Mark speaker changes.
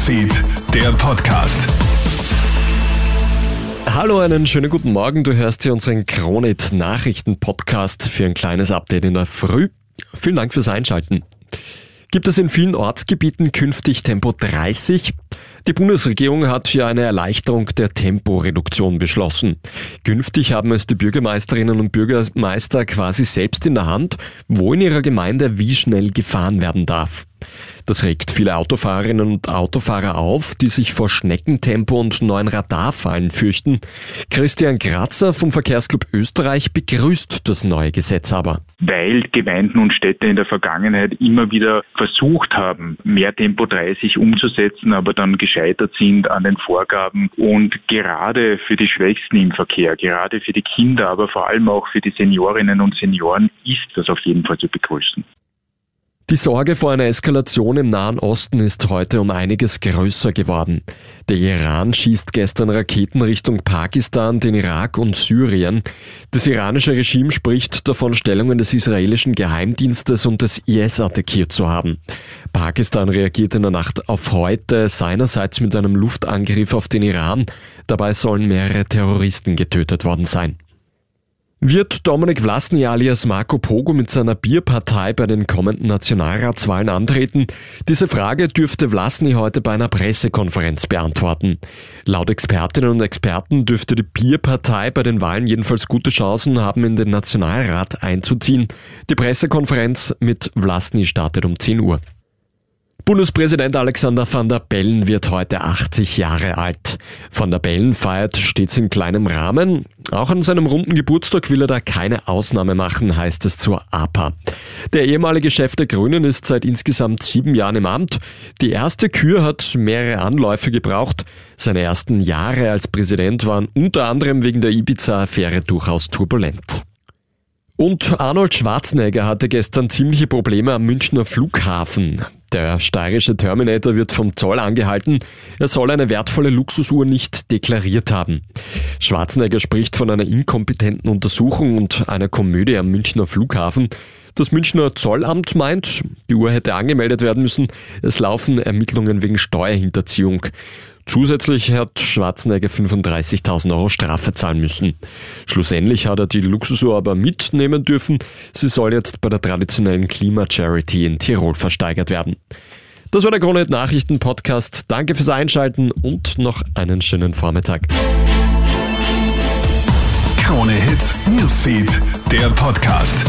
Speaker 1: Newsfeed, der Podcast.
Speaker 2: Hallo, einen schönen guten Morgen. Du hörst hier unseren Kronit Nachrichten Podcast für ein kleines Update in der Früh. Vielen Dank fürs Einschalten. Gibt es in vielen Ortsgebieten künftig Tempo 30? Die Bundesregierung hat ja eine Erleichterung der Temporeduktion beschlossen. Künftig haben es die Bürgermeisterinnen und Bürgermeister quasi selbst in der Hand, wo in ihrer Gemeinde wie schnell gefahren werden darf. Das regt viele Autofahrerinnen und Autofahrer auf, die sich vor Schneckentempo und neuen Radarfallen fürchten. Christian Kratzer vom Verkehrsclub Österreich begrüßt das neue Gesetz aber.
Speaker 3: Weil Gemeinden und Städte in der Vergangenheit immer wieder versucht haben, mehr Tempo 30 umzusetzen, aber dann gescheitert sind an den Vorgaben. Und gerade für die Schwächsten im Verkehr, gerade für die Kinder, aber vor allem auch für die Seniorinnen und Senioren ist das auf jeden Fall zu begrüßen.
Speaker 2: Die Sorge vor einer Eskalation im Nahen Osten ist heute um einiges größer geworden. Der Iran schießt gestern Raketen Richtung Pakistan, den Irak und Syrien. Das iranische Regime spricht davon, Stellungen des israelischen Geheimdienstes und des IS attackiert zu haben. Pakistan reagiert in der Nacht auf heute seinerseits mit einem Luftangriff auf den Iran. Dabei sollen mehrere Terroristen getötet worden sein. Wird Dominik Vlasny alias Marco Pogo mit seiner Bierpartei bei den kommenden Nationalratswahlen antreten? Diese Frage dürfte Vlasny heute bei einer Pressekonferenz beantworten. Laut Expertinnen und Experten dürfte die Bierpartei bei den Wahlen jedenfalls gute Chancen haben, in den Nationalrat einzuziehen. Die Pressekonferenz mit Vlasny startet um 10 Uhr. Bundespräsident Alexander van der Bellen wird heute 80 Jahre alt. Van der Bellen feiert stets in kleinem Rahmen. Auch an seinem runden Geburtstag will er da keine Ausnahme machen, heißt es zur APA. Der ehemalige Chef der Grünen ist seit insgesamt sieben Jahren im Amt. Die erste Kür hat mehrere Anläufe gebraucht. Seine ersten Jahre als Präsident waren unter anderem wegen der Ibiza-Affäre durchaus turbulent. Und Arnold Schwarzenegger hatte gestern ziemliche Probleme am Münchner Flughafen. Der steirische Terminator wird vom Zoll angehalten. Er soll eine wertvolle Luxusuhr nicht deklariert haben. Schwarzenegger spricht von einer inkompetenten Untersuchung und einer Komödie am Münchner Flughafen. Das Münchner Zollamt meint, die Uhr hätte angemeldet werden müssen. Es laufen Ermittlungen wegen Steuerhinterziehung. Zusätzlich hat Schwarzenegger 35.000 Euro Strafe zahlen müssen. Schlussendlich hat er die Luxusuhr aber mitnehmen dürfen. Sie soll jetzt bei der traditionellen Klima-Charity in Tirol versteigert werden. Das war der Krone Nachrichten Podcast. Danke fürs Einschalten und noch einen schönen Vormittag.
Speaker 1: Krone Hits, Newsfeed, der Podcast.